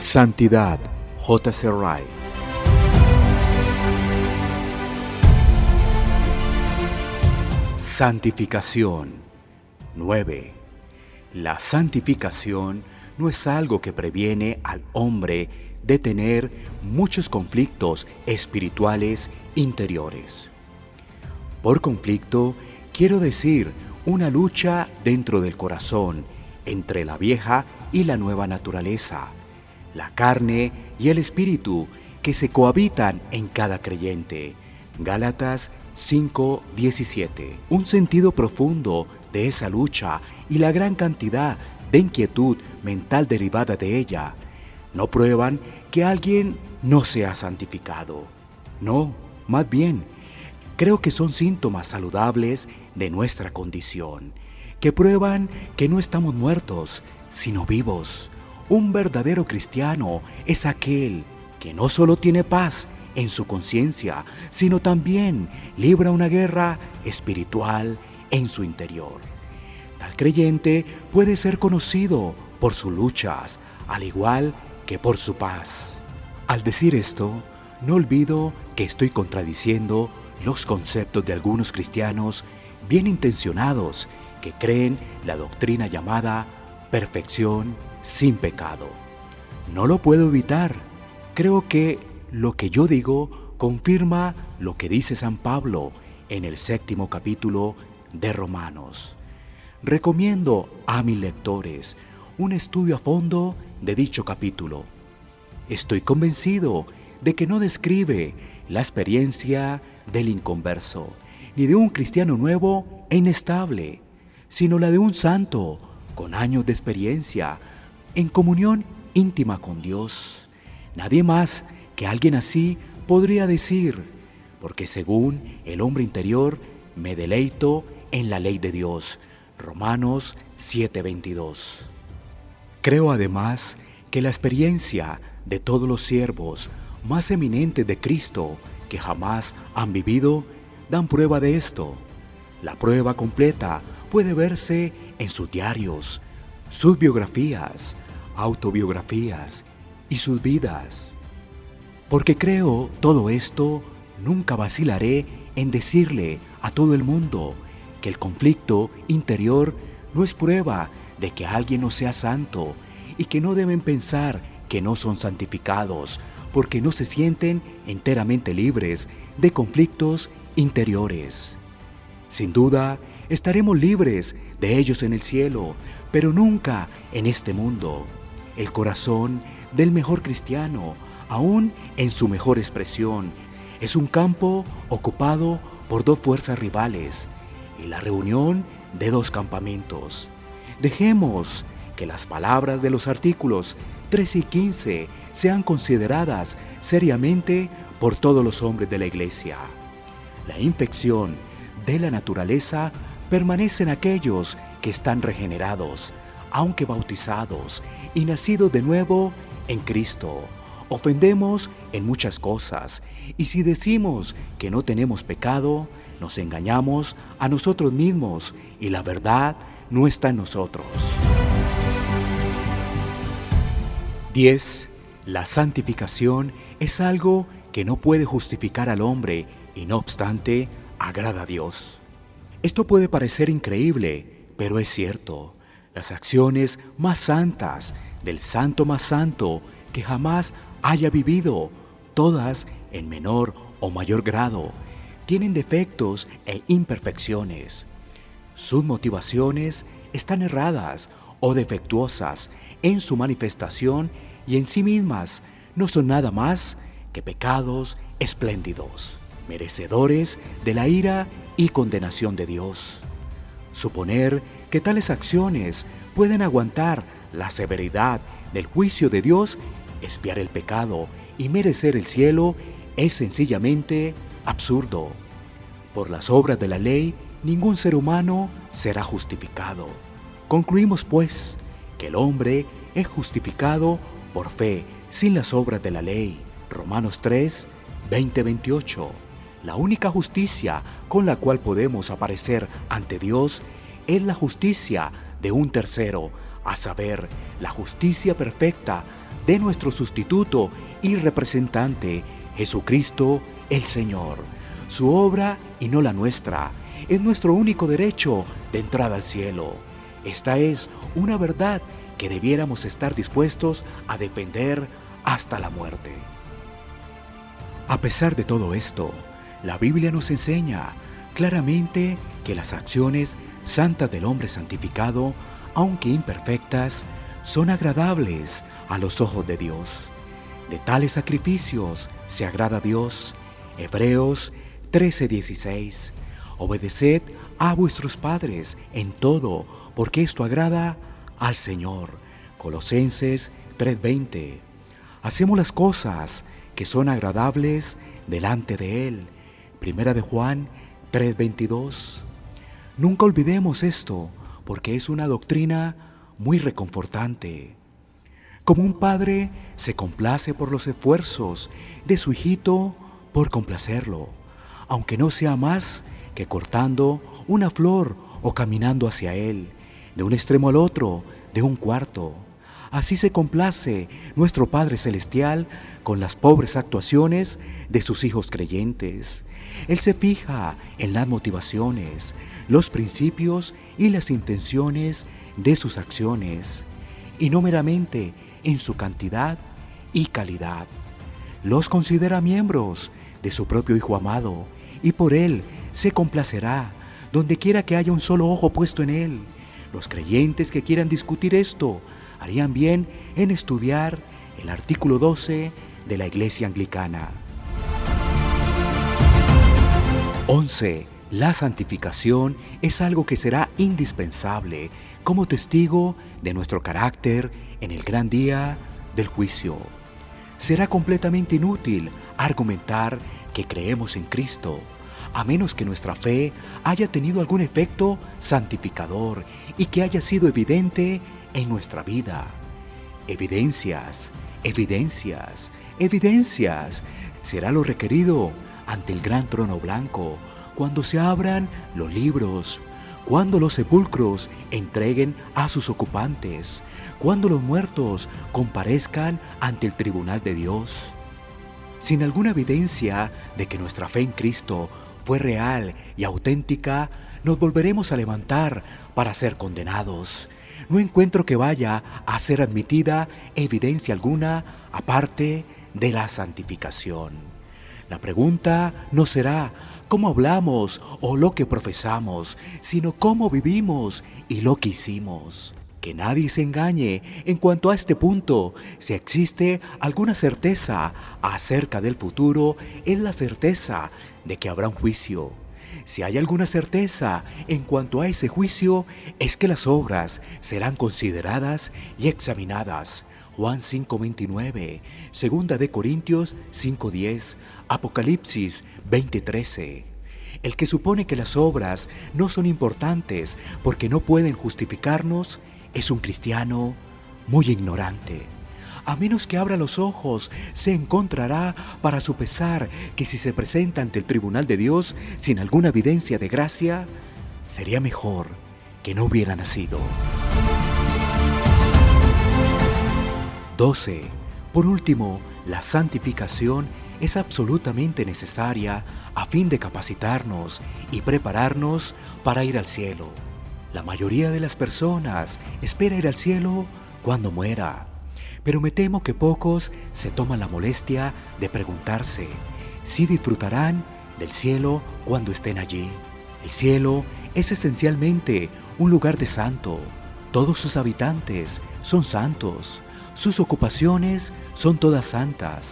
Santidad, J.C. Wright. Santificación 9. La santificación no es algo que previene al hombre de tener muchos conflictos espirituales interiores. Por conflicto quiero decir una lucha dentro del corazón entre la vieja y la nueva naturaleza, la carne y el espíritu que se cohabitan en cada creyente. Gálatas 5:17. Un sentido profundo de esa lucha y la gran cantidad de inquietud mental derivada de ella no prueban que alguien no sea santificado. No, más bien, creo que son síntomas saludables de nuestra condición, que prueban que no estamos muertos, sino vivos. Un verdadero cristiano es aquel que no solo tiene paz en su conciencia, sino también libra una guerra espiritual en su interior. Tal creyente puede ser conocido por sus luchas, al igual que por su paz. Al decir esto, no olvido que estoy contradiciendo los conceptos de algunos cristianos bien intencionados que creen la doctrina llamada perfección sin pecado. No lo puedo evitar. Creo que lo que yo digo confirma lo que dice San Pablo en el séptimo capítulo de Romanos. Recomiendo a mis lectores un estudio a fondo de dicho capítulo. Estoy convencido de que no describe la experiencia del inconverso, ni de un cristiano nuevo e inestable, sino la de un santo con años de experiencia en comunión íntima con Dios. Nadie más que alguien así podría decir, porque según el hombre interior me deleito en la ley de Dios. Romanos 7:22. Creo además que la experiencia de todos los siervos más eminentes de Cristo que jamás han vivido dan prueba de esto. La prueba completa puede verse en sus diarios, sus biografías, autobiografías y sus vidas. Porque creo todo esto, nunca vacilaré en decirle a todo el mundo que el conflicto interior no es prueba de que alguien no sea santo y que no deben pensar que no son santificados porque no se sienten enteramente libres de conflictos interiores. Sin duda, estaremos libres de ellos en el cielo, pero nunca en este mundo. El corazón del mejor cristiano, aún en su mejor expresión, es un campo ocupado por dos fuerzas rivales y la reunión de dos campamentos. Dejemos que las palabras de los artículos 13 y 15 sean consideradas seriamente por todos los hombres de la iglesia. La infección de la naturaleza permanece en aquellos que están regenerados, aunque bautizados y nacidos de nuevo en Cristo. Ofendemos en muchas cosas y si decimos que no tenemos pecado, nos engañamos a nosotros mismos y la verdad no está en nosotros. 10. La santificación es algo que no puede justificar al hombre y no obstante agrada a Dios. Esto puede parecer increíble, pero es cierto. Las acciones más santas del santo más santo que jamás haya vivido, todas en menor o mayor grado, tienen defectos e imperfecciones. Sus motivaciones están erradas o defectuosas en su manifestación y en sí mismas no son nada más que pecados espléndidos, merecedores de la ira y condenación de Dios. Suponer que tales acciones pueden aguantar la severidad del juicio de Dios, espiar el pecado y merecer el cielo es sencillamente absurdo. Por las obras de la ley, ningún ser humano será justificado. Concluimos pues que el hombre es justificado por fe sin las obras de la ley. Romanos 3, 20-28. La única justicia con la cual podemos aparecer ante Dios es la justicia de un tercero, a saber, la justicia perfecta de nuestro sustituto y representante, Jesucristo el Señor. Su obra y no la nuestra es nuestro único derecho de entrada al cielo. Esta es una verdad que debiéramos estar dispuestos a defender hasta la muerte. A pesar de todo esto, la Biblia nos enseña claramente que las acciones santas del hombre santificado, aunque imperfectas, son agradables a los ojos de Dios. De tales sacrificios se agrada Dios. Hebreos 13:16. Obedeced a vuestros padres en todo, porque esto agrada al Señor. Colosenses 3:20. Hacemos las cosas que son agradables delante de Él. Primera de Juan 3:22. Nunca olvidemos esto, porque es una doctrina muy reconfortante. Como un padre se complace por los esfuerzos de su hijito por complacerlo, aunque no sea más que cortando una flor o caminando hacia él, de un extremo al otro, de un cuarto. Así se complace nuestro Padre Celestial con las pobres actuaciones de sus hijos creyentes. Él se fija en las motivaciones, los principios y las intenciones de sus acciones, y no meramente en su cantidad y calidad. Los considera miembros de su propio Hijo amado, y por él se complacerá donde quiera que haya un solo ojo puesto en él. Los creyentes que quieran discutir esto harían bien en estudiar el artículo 12 de la Iglesia Anglicana. 11. La santificación es algo que será indispensable como testigo de nuestro carácter en el gran día del juicio. Será completamente inútil argumentar que creemos en Cristo, a menos que nuestra fe haya tenido algún efecto santificador y que haya sido evidente en nuestra vida. Evidencias, evidencias, evidencias será lo requerido ante el gran trono blanco cuando se abran los libros, cuando los sepulcros entreguen a sus ocupantes, cuando los muertos comparezcan ante el tribunal de Dios. Sin alguna evidencia de que nuestra fe en Cristo fue real y auténtica, nos volveremos a levantar para ser condenados. No encuentro que vaya a ser admitida evidencia alguna aparte de la santificación. La pregunta no será cómo hablamos o lo que profesamos, sino cómo vivimos y lo que hicimos. Que nadie se engañe en cuanto a este punto. Si existe alguna certeza acerca del futuro, es la certeza de que habrá un juicio. Si hay alguna certeza en cuanto a ese juicio, es que las obras serán consideradas y examinadas. Juan 5:29, Segunda de Corintios 5:10, Apocalipsis 20:13. El que supone que las obras no son importantes porque no pueden justificarnos es un cristiano muy ignorante. A menos que abra los ojos, se encontrará para su pesar que si se presenta ante el tribunal de Dios sin alguna evidencia de gracia, sería mejor que no hubiera nacido. 12. Por último, la santificación es absolutamente necesaria a fin de capacitarnos y prepararnos para ir al cielo. La mayoría de las personas espera ir al cielo cuando muera, pero me temo que pocos se toman la molestia de preguntarse si disfrutarán del cielo cuando estén allí. El cielo es esencialmente un lugar de santo. Todos sus habitantes son santos. Sus ocupaciones son todas santas.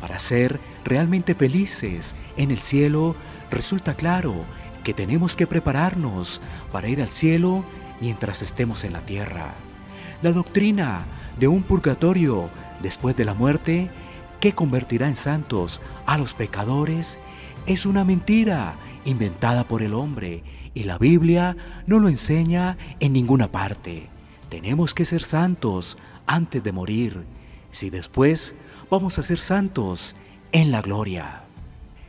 Para ser realmente felices en el cielo, resulta claro que tenemos que prepararnos para ir al cielo mientras estemos en la tierra. La doctrina de un purgatorio después de la muerte que convertirá en santos a los pecadores es una mentira inventada por el hombre y la Biblia no lo enseña en ninguna parte. Tenemos que ser santos antes de morir, si después vamos a ser santos en la gloria.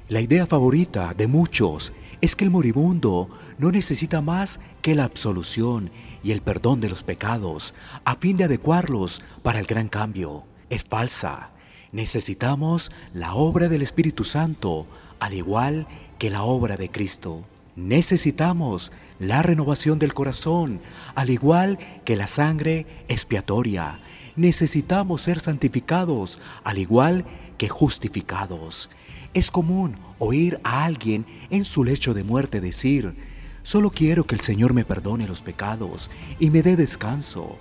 La idea favorita de muchos es que el moribundo no necesita más que la absolución y el perdón de los pecados a fin de adecuarlos para el gran cambio. es falsa. Necesitamos la obra del Espíritu Santo, al igual que la obra de Cristo. Necesitamos la renovación del corazón, al igual que la sangre expiatoria. Necesitamos ser santificados, al igual que justificados. Es común oír a alguien en su lecho de muerte decir, solo quiero que el Señor me perdone los pecados y me dé descanso.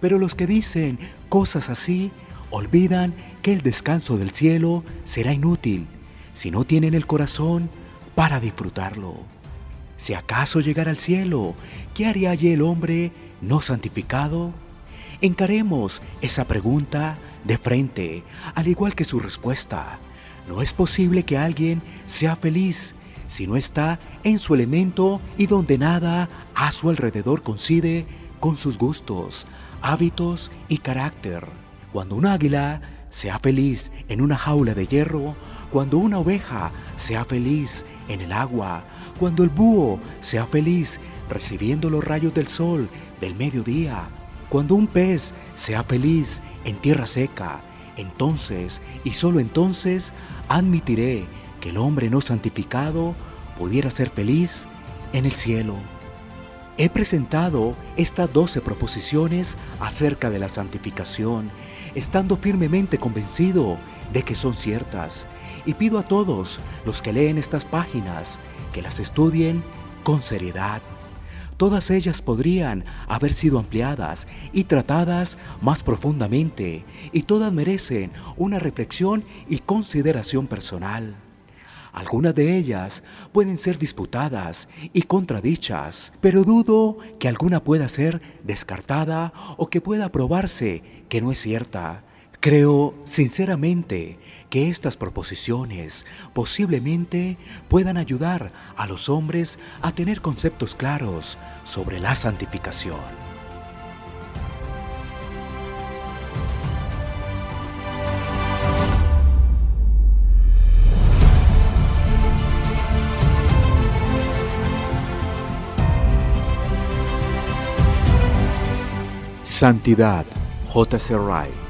Pero los que dicen cosas así olvidan que el descanso del cielo será inútil si no tienen el corazón para disfrutarlo. Si acaso llegara al cielo, ¿qué haría allí el hombre no santificado? Encaremos esa pregunta de frente, al igual que su respuesta. No es posible que alguien sea feliz si no está en su elemento y donde nada a su alrededor coincide con sus gustos, hábitos y carácter. Cuando un águila sea feliz en una jaula de hierro, cuando una oveja sea feliz en el agua, cuando el búho sea feliz recibiendo los rayos del sol del mediodía, cuando un pez sea feliz en tierra seca, entonces y solo entonces admitiré que el hombre no santificado pudiera ser feliz en el cielo. He presentado estas doce proposiciones acerca de la santificación, estando firmemente convencido de que son ciertas, y pido a todos los que leen estas páginas que las estudien con seriedad. Todas ellas podrían haber sido ampliadas y tratadas más profundamente, y todas merecen una reflexión y consideración personal. Algunas de ellas pueden ser disputadas y contradichas, pero dudo que alguna pueda ser descartada o que pueda probarse que no es cierta. Creo sinceramente que estas proposiciones posiblemente puedan ayudar a los hombres a tener conceptos claros sobre la santificación. Santidad, J.C. Wright.